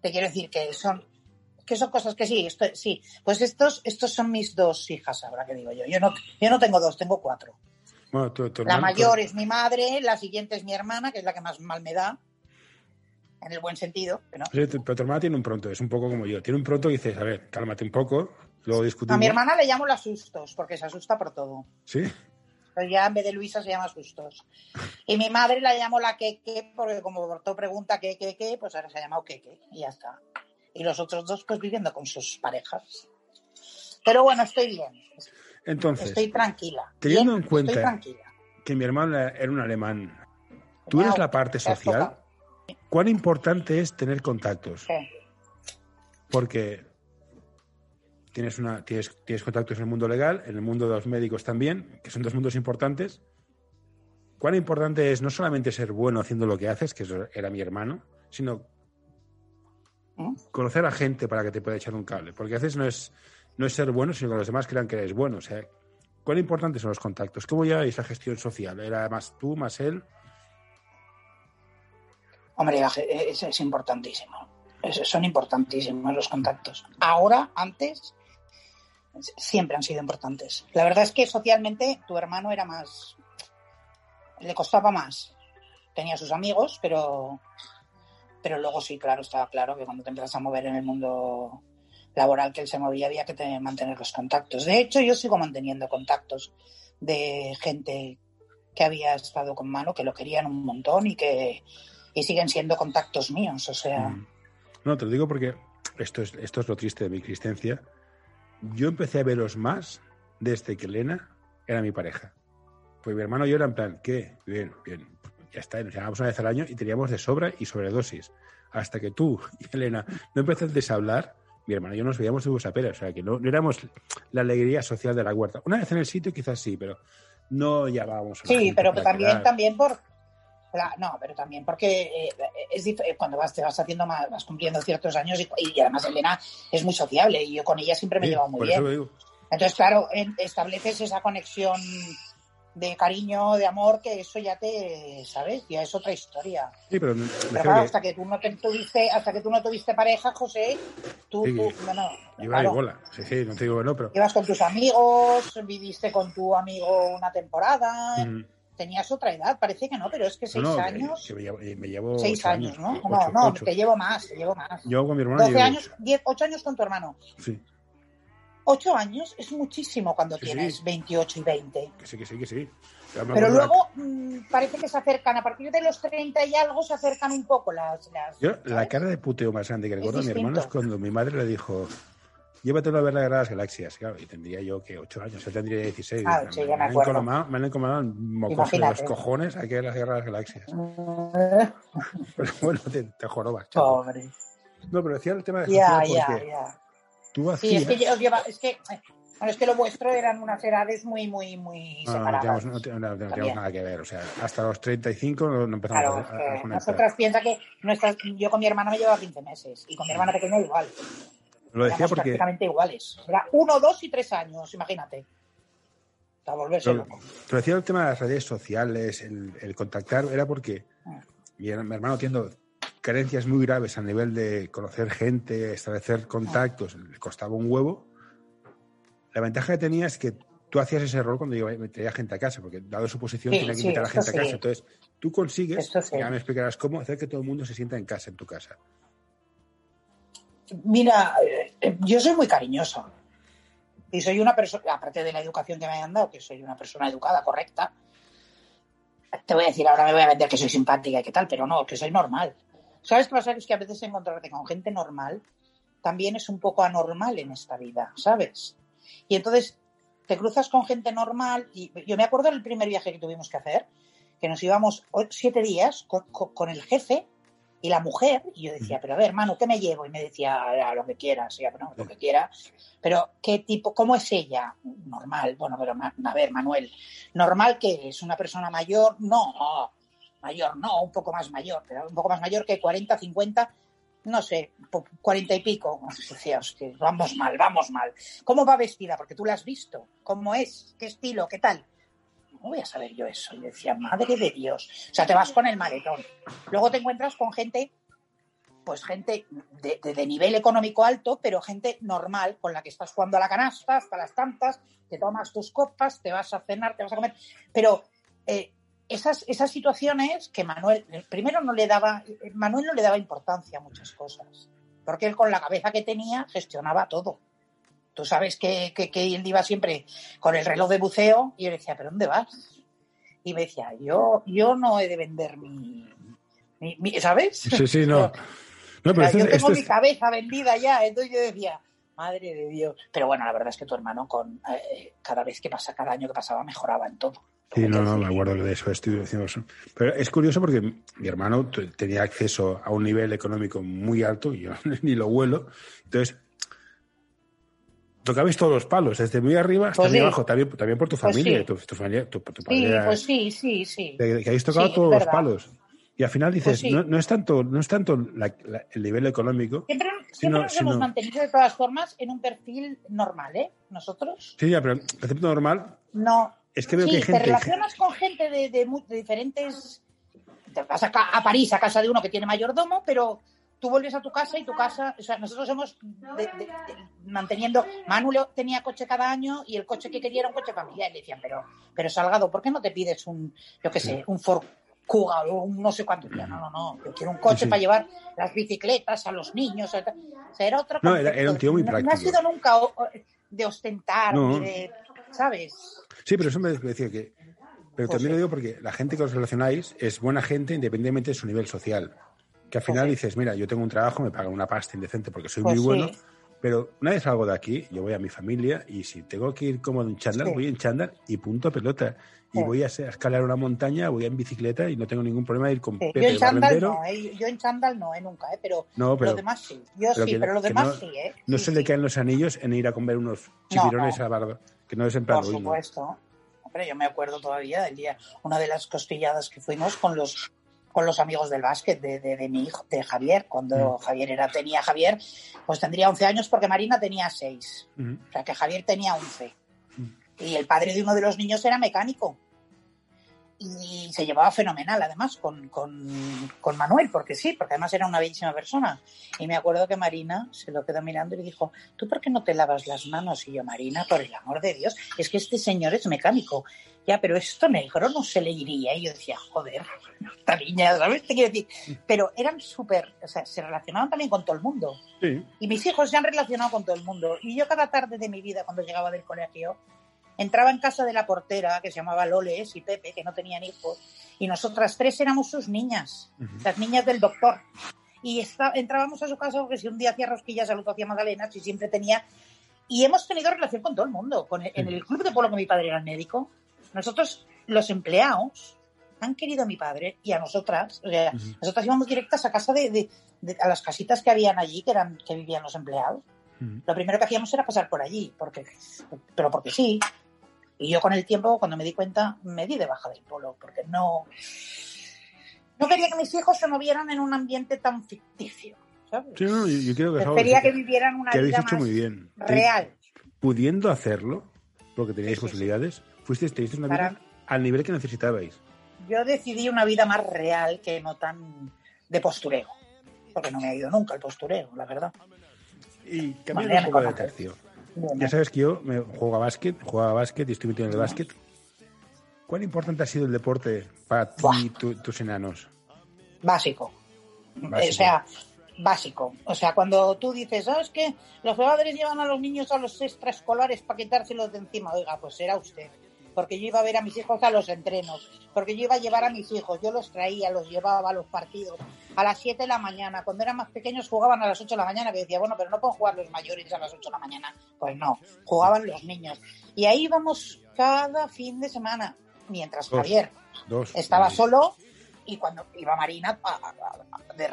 Te quiero decir que son que son cosas que sí, esto, sí. Pues estos, estos son mis dos hijas, ahora que digo yo. Yo no, yo no tengo dos, tengo cuatro. la mayor es mi madre, la siguiente es mi hermana, que es la que más mal me da, en el buen sentido. Pero, tu hermana tiene un pronto, es un poco como yo. Tiene un pronto y dices, a ver, cálmate un poco, luego discutimos. A mi hermana le llamo las sustos, porque se asusta por todo. Sí. Pero ya en vez de Luisa se llama sustos. Y mi madre la llamo la Keke, porque como Borto pregunta qué, qué, qué, pues ahora se ha llamado Keke, y ya está y los otros dos pues viviendo con sus parejas. Pero bueno, estoy bien. Entonces, estoy tranquila. Teniendo en cuenta que mi hermano era un alemán, tú eres la parte social. ¿Cuán importante es tener contactos? Porque tienes, una, tienes, tienes contactos en el mundo legal, en el mundo de los médicos también, que son dos mundos importantes. ¿Cuán importante es no solamente ser bueno haciendo lo que haces, que eso era mi hermano, sino conocer a gente para que te pueda echar un cable. Porque a veces no es, no es ser bueno, sino que los demás crean que eres bueno. O sea, ¿cuán importantes son los contactos? ¿Cómo lleváis esa gestión social? ¿Era más tú, más él? Hombre, es, es importantísimo. son importantísimos los contactos. Ahora, antes, siempre han sido importantes. La verdad es que socialmente tu hermano era más. le costaba más. Tenía sus amigos, pero pero luego sí, claro, estaba claro que cuando te empiezas a mover en el mundo laboral que él se movía había que mantener los contactos. De hecho, yo sigo manteniendo contactos de gente que había estado con mano, que lo querían un montón y que y siguen siendo contactos míos, o sea... Mm. No, te lo digo porque esto es, esto es lo triste de mi existencia. Yo empecé a veros más desde que Elena era mi pareja. Pues mi hermano y yo era en plan, ¿qué? Bien, bien ya está, nos llamábamos una vez al año y teníamos de sobra y sobredosis. Hasta que tú *laughs* y Elena no empezaste a hablar, mi hermano y yo nos veíamos de busapera, o sea, que no, éramos la alegría social de la huerta. Una vez en el sitio quizás sí, pero no llamábamos a Sí, pero también, también por... No, pero también porque eh, es cuando vas, te vas haciendo más, vas cumpliendo ciertos años y, además Elena es muy sociable y yo con ella siempre me he llevado muy bien. Entonces, claro, estableces esa conexión de cariño, de amor, que eso ya te, ¿sabes? Ya es otra historia. Sí, pero, claro, hasta que tú no te tuviste, hasta que tú no tuviste pareja, José, tú, Sí, tú- no, no, iba claro, bola. Sí, sí, no te digo que no, pero. ibas con tus amigos, viviste con tu amigo una temporada, Mm, tenías otra edad, parece que no, pero es que seis no, que- años, que me llevo, me llevo seis años, ¿no? ocho, no, no, ocho. te llevo más, te llevo más. Yo con mi hermano 12 llevo años, ocho. 10, 8 años con tu hermano. Sí, Ocho años es muchísimo cuando Sí, tienes sí. 28 y 20. que sí, que sí, que sí. Pero luego mm, parece que se acercan, a partir de los 30 y algo se acercan un poco las... las Yo, la cara de puteo más grande que recuerdo a mi hermano es cuando mi madre le dijo, llévatelo a ver la guerra de las galaxias. Claro, y tendría yo que 8 años, él tendría 16. Ah, sí, me, me han encomendado- me han encomendado un mocoso de los cojones aquí en las guerras de las galaxias. *laughs* Pero bueno, te, te jorobas. Pobre. No, pero decía el tema de Ya, ya, ya. tú Sí, hacías... es que os lleva, es que, bueno, es que lo vuestro eran unas edades muy, muy, muy No, no, no separadas. teníamos, no no También. nada que ver. O sea, hasta los 35 no, no empezamos Claro, a, a- nosotras piensa que nuestras, yo con mi hermana me llevaba 15 meses y con mi hermana pequeña igual. Lo decía porque... prácticamente iguales. Era uno, dos y tres años, imagínate. Para volverse Lo, loco. lo decía el tema de las redes sociales, el, el contactar, era porque Ah. mi, mi hermano tiene carencias muy graves a nivel de conocer gente, establecer contactos, le costaba un huevo. La ventaja que tenía es que tú hacías ese rol cuando me traía gente a casa, porque dado su posición Sí, tenía que sí, invitar a esto gente a casa. sí. Entonces, tú consigues, sí. ya me explicarás cómo, hacer que todo el mundo se sienta en casa, en tu casa. Mira, eh, eh, yo soy muy cariñosa. Y soy una persona, aparte de la educación que me hayan dado, que soy una persona educada, correcta. Te voy a decir, ahora me voy a vender que soy simpática y qué tal, pero no, que soy normal. ¿Sabes qué pasa? Es que a veces encontrarte con gente normal también es un poco anormal en esta vida, ¿sabes? Y entonces te cruzas con gente normal y yo me acuerdo del primer viaje que tuvimos que hacer, que nos íbamos siete días con el jefe y la mujer, y yo decía, pero a ver, Manu, ¿qué me llevo? Y me decía, "Ah, lo que quieras, ya, bueno, lo que quiera. Pero, ¿qué tipo, cómo es ella? Normal, bueno, pero a ver, Manuel, ¿normal que es una persona mayor? No, mayor no, un poco más mayor, pero un poco más mayor que 40, 50, no sé, po- 40 y pico. *laughs* Decía, vamos mal, vamos mal. ¿Cómo va vestida? Porque tú la has visto. ¿Cómo es? ¿Qué estilo? ¿Qué tal? ¿Cómo voy a saber yo eso? Y decía, madre de Dios. O sea, te vas con el maletón. Luego te encuentras con gente, pues gente de, nivel económico alto, pero gente normal, con la que estás jugando a la canasta hasta las tantas, te tomas tus copas, te vas a cenar, te vas a comer. Pero eh, esas, esas situaciones que Manuel, primero no le daba, Manuel no le daba importancia a muchas cosas, porque él con la cabeza que tenía gestionaba todo. Tú sabes que, que, que él iba siempre con el reloj de buceo y yo le decía, ¿pero dónde vas? Y me decía, yo, yo no he de vender mi, mi- mi- ¿sabes? Sí, sí, no. *laughs* No, O sea, yo tengo mi cabeza vendida ya, entonces yo decía, madre de Dios. Pero bueno, la verdad es que tu hermano con eh, cada vez que pasa, cada año que pasaba, mejoraba en todo. Sí, no, no, me acuerdo de eso, estoy diciendo eso. Pero es curioso porque mi hermano tenía acceso a un nivel económico muy alto y yo *laughs* ni lo vuelo. Entonces, tocabais todos los palos, desde muy arriba hasta Pues muy sí. abajo, también, también por tu Pues familia, sí. tu, tu familia, tu, tu Sí, era- pues sí, sí, sí. que habéis tocado todos los palos. Y al final dices, Pues sí. no, no es tanto, no es tanto la- la- el nivel económico. Siempre, siempre no, nos sí, hemos mantenido de todas formas en un perfil normal, ¿eh? Nosotros Sí, ya, pero el concepto normal no. es que veo sí, que hay gente. te relacionas con gente de, de diferentes. Te vas a, a París a casa de uno que tiene mayordomo, pero tú vuelves a tu casa y tu casa. O sea, nosotros hemos de- de- de- manteniendo. Manu tenía coche cada año y el coche que quería era un coche familiar. Y le decían, pero, pero Salgado, ¿por qué no te pides un, yo qué sé, un Ford Kuga o un no sé cuánto? No, no, no, yo quiero un coche Sí, para llevar las bicicletas a los niños. O sea, era otro No, era- un tío muy No- No ha práctico. sido nunca de ostentar, No. ni de. ¿Sabes? Sí, pero eso me decía que. Pero también lo digo porque la gente que os relacionáis es buena gente independientemente de su nivel social. Que al final dices, mira, yo tengo un trabajo, me pagan una pasta indecente porque soy Pues muy bueno, sí. pero una vez salgo de aquí, yo voy a mi familia y si tengo que ir cómodo en chándal, Sí. voy en chándal y punto pelota. Y Sí. voy a escalar una montaña, voy en bicicleta y no tengo ningún problema de ir con Pepe yo en chándal no, ¿eh? yo en chándal no, ¿eh? nunca, ¿eh? pero, No, pero- lo demás sí. Yo pero sí, que- pero lo que demás no- sí, ¿eh? No se le caen los anillos en ir a comer unos No, chipirones no. a bardo, que no es en plan Por supuesto. Hombre, yo me acuerdo todavía del día, una de las costilladas que fuimos con los con los amigos del básquet de, de, de mi hijo, de Javier, cuando Mm. Javier era, tenía Javier, pues tendría 11 años porque Marina tenía 6. Ujú. O sea que Javier tenía 11. Mm. Y el padre de uno de los niños era mecánico. Se llevaba fenomenal, además, con, con, con, Manuel, porque sí, porque además era una bellísima persona. Y me acuerdo que Marina se lo quedó mirando y le dijo, ¿tú por qué no te lavas las manos? Y yo, Marina, por el amor de Dios, es que este señor es mecánico. Ya, pero esto negro no se le iría. Y yo decía, joder, *laughs* esta niña, ¿sabes? Te quiero decir. Pero eran súper, o sea, se relacionaban también con todo el mundo. Sí. Y mis hijos se han relacionado con todo el mundo. Y yo cada tarde de mi vida, cuando llegaba del colegio, entraba en casa de la portera, que se llamaba Loles y Pepe, que no tenían hijos, y nosotras tres éramos sus niñas, las niñas del doctor. Y está, entrábamos a su casa porque si un día hacía rosquillas, a hacía magdalenas y siempre tenía... Y hemos tenido relación con todo el mundo. Con el- en el club de polo que mi padre era el médico, nosotros, los empleados, han querido a mi padre y a nosotras. O sea, Ujú. nosotras íbamos directas a casa de, de- de- a las casitas que habían allí, que eran que vivían los empleados. Ujú. Lo primero que hacíamos era pasar por allí, porque, pero porque sí. Y yo con el tiempo, cuando me di cuenta, me di de baja del polo, porque no, no quería que mis hijos se movieran en un ambiente tan ficticio. ¿sabes? Sí, no, yo, yo creo que Prefería que, que vivieran una que vida hecho más muy bien. real. Pudiendo hacerlo, porque teníais Sí, sí, sí. posibilidades, fuisteis, tenéis una Para- vida al nivel que necesitabais. Yo decidí una vida más real que no tan de postureo. Porque no me ha ido nunca el postureo, la verdad. Y cambiando un poco de tercio. Ya sabes que yo me juego a básquet, juego a básquet y estoy metido en el básquet. ¿Cuán importante ha sido el deporte para ti y tu- tus enanos? Básico. Básico. O sea, básico. O sea, cuando tú dices, ¿sabes qué? Los padres llevan a los niños a los extraescolares para quitárselos de encima. Oiga, pues era usted. Porque yo iba a ver a mis hijos a los entrenos. Porque yo iba a llevar a mis hijos. Yo los traía, los llevaba a los partidos. A las 7 de la mañana. Cuando eran más pequeños jugaban a las 8 de la mañana. Que decía, bueno, pero no pueden jugar los mayores a las 8 de la mañana. Pues no, jugaban los niños. Y ahí íbamos cada fin de semana. Mientras Dos. Javier Dos. estaba solo y cuando iba Marina a, a- a- de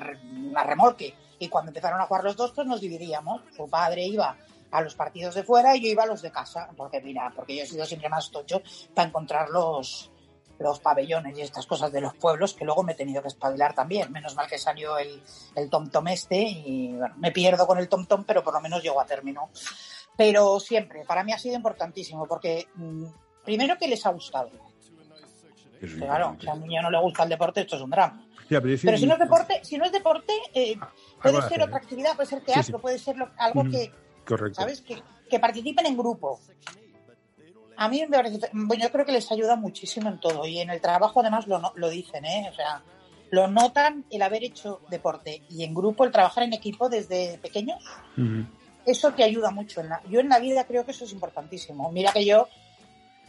a remolque y cuando empezaron a jugar los dos pues nos dividíamos su padre iba a los partidos de fuera y yo iba a los de casa porque mira porque yo he sido siempre más tocho para encontrar los los pabellones y estas cosas de los pueblos que luego me he tenido que espabilar también menos mal que salió el, el tom tom este y bueno, me pierdo con el tom tom pero por lo menos llego a término pero siempre para mí ha sido importantísimo porque mm, primero que les ha gustado Claro, si a un niño no le gusta el deporte, esto es un drama. Ya, pero Pero si no es deporte, si no es deporte, eh, puede algo ser hacer, otra ¿eh? actividad, puede ser teatro, Sí, sí. puede ser lo- algo Ujú. que, Correcto. ¿sabes? Que, que participen en grupo. A mí me parece, bueno, yo creo que les ayuda muchísimo en todo y en el trabajo además lo, lo dicen, ¿eh? O sea, lo notan el haber hecho deporte y en grupo, el trabajar en equipo desde pequeños, eso te ayuda mucho. En la, yo en la vida creo que eso es importantísimo. Mira que yo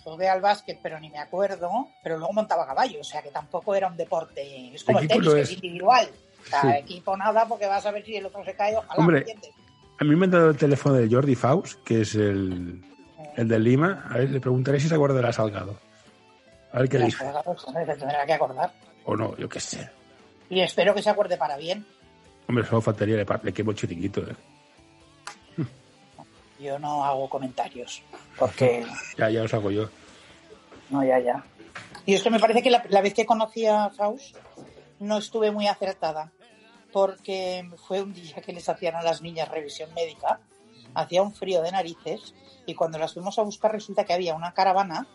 jugué al básquet, pero ni me acuerdo, pero luego montaba caballo, o sea que tampoco era un deporte. Es como el Equipo tenis, que es. individual. O sea, Sí. equipo nada, porque vas a ver si el otro se cae, ojalá, Hombre, ¿me entiendes? A mí me han dado el teléfono de Jordi Faust, que es el, el de Lima. A ver, le preguntaré si se acuerda de la Salgado. A ver qué Las dice. pues, *laughs* se tendrá que acordar. O no, yo qué sé. Y espero que se acuerde para bien. Hombre, solo faltaría, le, le quemo chiringuito. ¿eh? *laughs* Yo no hago comentarios, porque *laughs* Ya, ya os hago yo. no, ya, ya. Y es que me parece que la, la vez que conocí a Faust no estuve muy acertada, porque fue un día que les hacían a las niñas revisión médica, hacía un frío de narices, y cuando las fuimos a buscar resulta que había una caravana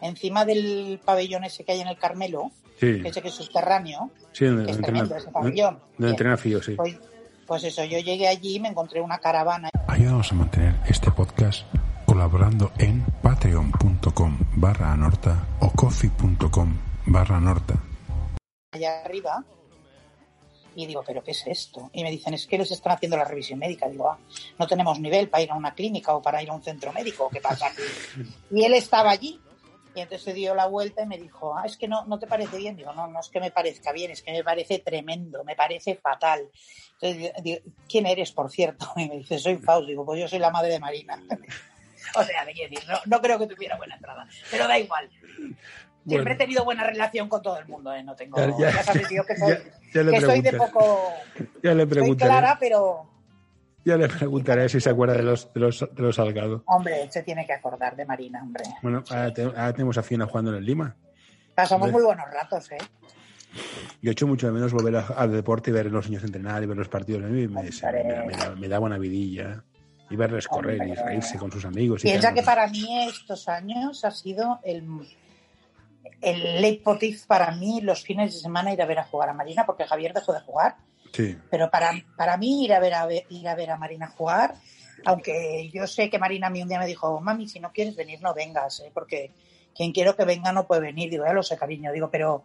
encima del pabellón ese que hay en el Carmelo, Sí, que ese que es subterráneo, sí, donde, que es tremendo ese pabellón. donde Fío, sí. Pues, pues eso, yo llegué allí y me encontré una caravana Ayúdanos a mantener este podcast colaborando en patreon.com barra anorta o coffee.com barra anorta. allá arriba y digo, ¿pero qué es esto? Y me dicen, es que les están haciendo la revisión médica. Digo, ah, no tenemos nivel para ir a una clínica o para ir a un centro médico. ¿Qué pasa? Y él estaba allí. Y entonces se dio la vuelta y me dijo, ah, es que no, no te parece bien. Digo, no, no es que me parezca bien, es que me parece tremendo, me parece fatal. Entonces, digo, ¿quién eres, por cierto? *laughs* Y me dice, soy Faust. Digo, pues yo soy la madre de Marina. *laughs* o sea, no, no creo que tuviera buena entrada, pero da igual. Siempre Bueno. he tenido buena relación con todo el mundo, ¿eh? No tengo... Ya- ya- Ya, sabes yo que soy, ya- ya le que soy de preguntaré. poco... Ya le Soy preguntaré, clara, pero... ya le preguntaré si se acuerda de los, de los, de los Salgado. Hombre, se tiene que acordar de Marina, hombre. Bueno, ahora, te- ahora tenemos a Fiona jugando en el Lima. Pasamos muy buenos ratos, ¿eh? Yo echo mucho de menos volver al deporte y ver a los niños entrenar y ver los partidos. A mí me, da- me da, me da buena vidilla. Y verles correr y reírse con sus amigos. y Piensa que para mí estos años ha sido el, el leitmotiv para mí los fines de semana ir a ver a jugar a Marina, porque Javier dejó de jugar. Sí. Pero para, para mí ir a, ver a ir a ver a Marina jugar, aunque yo sé que Marina a mí un día me dijo, mami, si no quieres venir, no vengas, ¿eh? porque quien quiero que venga no puede venir. Digo, ya lo sé, cariño. Digo, pero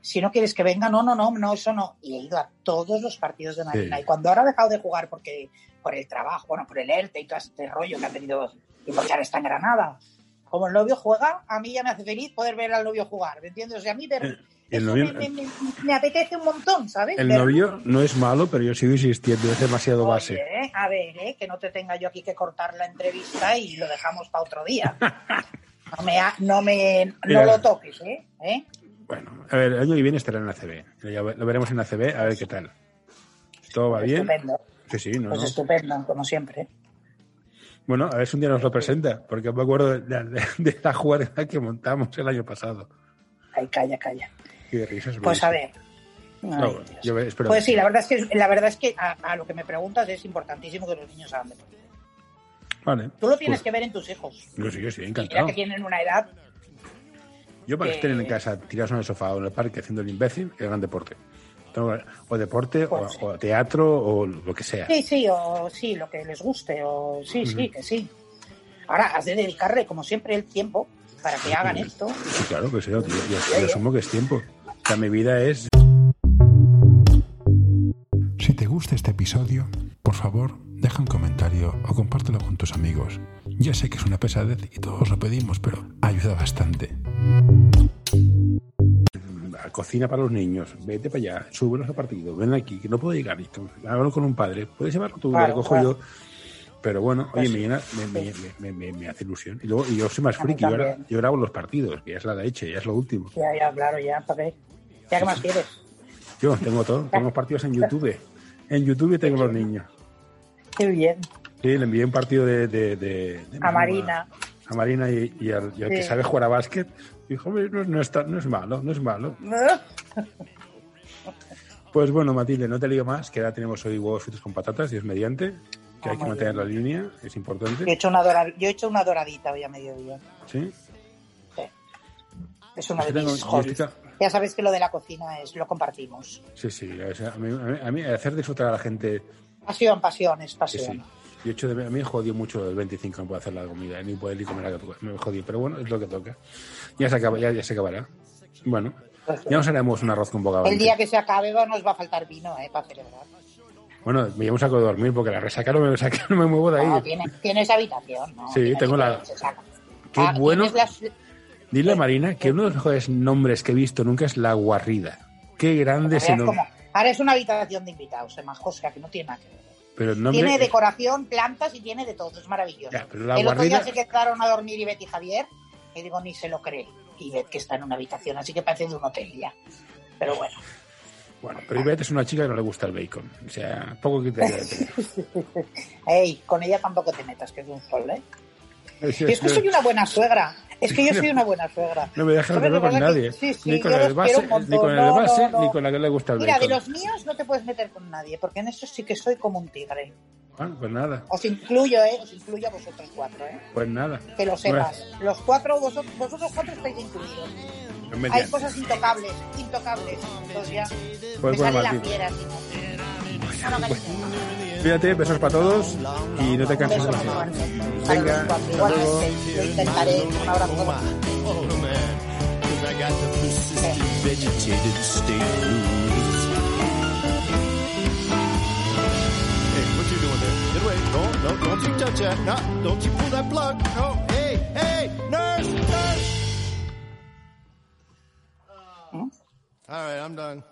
si no quieres que venga, no, no, no, no, eso no. Y he ido a todos los partidos de Marina. Sí. Y cuando ahora ha dejado de jugar porque por el trabajo, bueno, por el ERTE y todo este rollo que ha tenido, y porque ahora está en Granada, como el novio juega, a mí ya me hace feliz poder ver al novio jugar, ¿me entiendes? O sea, a mí ver, el novio- me, me- me- me apetece un montón, ¿sabes? El Verlo. novio no es malo, pero yo sigo insistiendo, es demasiado base. A ver, ¿eh? que no te tenga yo aquí que cortar la entrevista y lo dejamos para otro día. *laughs* No me, ha- no me no Mira. lo toques, ¿eh? ¿Eh? Bueno, a ver, el año que viene estará en la CB. Ya Lo veremos en la CB, a ver qué tal. ¿Todo va bien? Estupendo. Sí, sí, no, Pues no. estupendo, como siempre. Bueno, a ver si un día nos lo presenta, porque me acuerdo de, de- de la jugada que montamos el año pasado. Ay, calla, calla. Qué risas. Pues a ver. Ay, No, Dios. yo espero Pues sí, la verdad es que la verdad es que a, a lo que me preguntas es importantísimo que los niños hagan deporte. Vale. Tú lo tienes Pues, que ver en tus hijos. Yo sí, yo sí, encantado. que tienen una edad. Yo para que que- estén en casa tirados en el sofá o en el parque haciendo el imbécil, que hagan deporte. O deporte, o, Pues sí. o teatro, o lo que sea. Sí, sí, o sí, lo que les guste, o sí, sí, que sí. Ahora has de dedicarle, como siempre, el tiempo para que hagan esto. Sí, claro que sí, yo, yo- yo- yo asumo que es tiempo. O sea, mi vida es Si te gusta este episodio, por favor, deja un comentario o compártelo con tus amigos. Ya sé que es una pesadez y todos lo pedimos, pero ayuda bastante. Cocina para los niños. Vete para allá, súbelos al partido, ven aquí, que no puedo llegar. Hablo con un padre, puedes llevarlo tú, Claro, lo cojo claro. yo. Pero bueno, oye, me, llena- me, me- me- hace ilusión. Y luego y yo soy más A friki, yo, ahora- yo grabo los partidos, que ya es la leche, ya es lo último. Ya, ya, claro, ya, ¿para qué? ¿Ya qué más quieres? Yo tengo todo, tengo *laughs* partidos en YouTube. En YouTube tengo los niños. Qué bien. Sí, le envié un partido de, de, de- de A Marina. A Marina y, y al, y al que sabe jugar a básquet. Dijo, hombre, no, no, está, no es malo, no es malo. *laughs* Pues bueno, Matilde, no te digo más, que ahora tenemos hoy huevos fritos con patatas, Dios mediante, que hay que mantener la línea, es Yo he importante. hecho una, yo he hecho una doradita hoy a mediodía. ¿Sí? Sí. Es una de mis Ya sabes que lo de la cocina es lo compartimos. Sí, sí, a, mí, a mí- a mí hacer disfrutar a la gente, Pasión, pasión, es sí, pasión. sí. Yo he hecho de, a mí me jodió mucho el 25 no puedo hacer la comida, ni poder ni comer me jodió, pero bueno, es lo que toca. Ya se, acaba, ya, ya se acabará. Bueno, ya nos haremos un arroz con bogavante. El día que se acabe nos va a faltar vino, ¿eh? Para celebrar. Bueno, me llevo un saco de dormir porque la resaca no me, resaca *laughs* no me muevo de ahí. No, tiene- tienes habitación, ¿no? Sí, Tienes tengo la-. Qué Ah, bueno. las- Dile a Marina que uno de los mejores nombres que he visto nunca es La Guarrida. Qué grande ese nombre. Ahora es una habitación de invitados, ¿eh? Majo, o sea, que no tiene nada que ver. Pero el nombre. Tiene decoración, plantas y tiene de todo, es maravilloso. Ya, pero la el otro día se quedaron a dormir Ivette y Javier, y digo, ni se lo cree. Ivette que está en una habitación, así que parece de un hotel ya. Pero bueno, Bueno, pero Ivette es una chica que no le gusta el bacon. O sea, poco que *laughs* te. ey, con ella tampoco te metas, que es un sol, ¿eh? Es- que soy una buena suegra. Es que yo *laughs* soy una buena suegra. No me dejas ¿Sabes verlo lo con nadie. Que- sí, sí, ni con el base, ni con el No, base, no, no. ni con la que le gusta el Mira, de los míos no te puedes meter con nadie, porque en eso sí que soy como un tigre. Ah, pues nada, Os incluyo, ¿eh? Os incluyo a vosotros cuatro, ¿eh? pues nada. Que lo sepas. Los cuatro, vosotros, vosotros cuatro estáis incluidos. Hay cosas intocables, intocables. Entonces ya Pues me bueno, sale la Martín. fiera, no. Bueno, cariño. Cuídate, besos para todos y no te canses. Venga, hasta Igualmente, yo intentaré. Un abrazo. Man, 'cause I got the persistent vegetated state blues. Hey, what you doing there? Get away. No, no, don't you touch that. No, don't you pull that plug. No, hey, hey, nurse, nurse. All right, I'm done.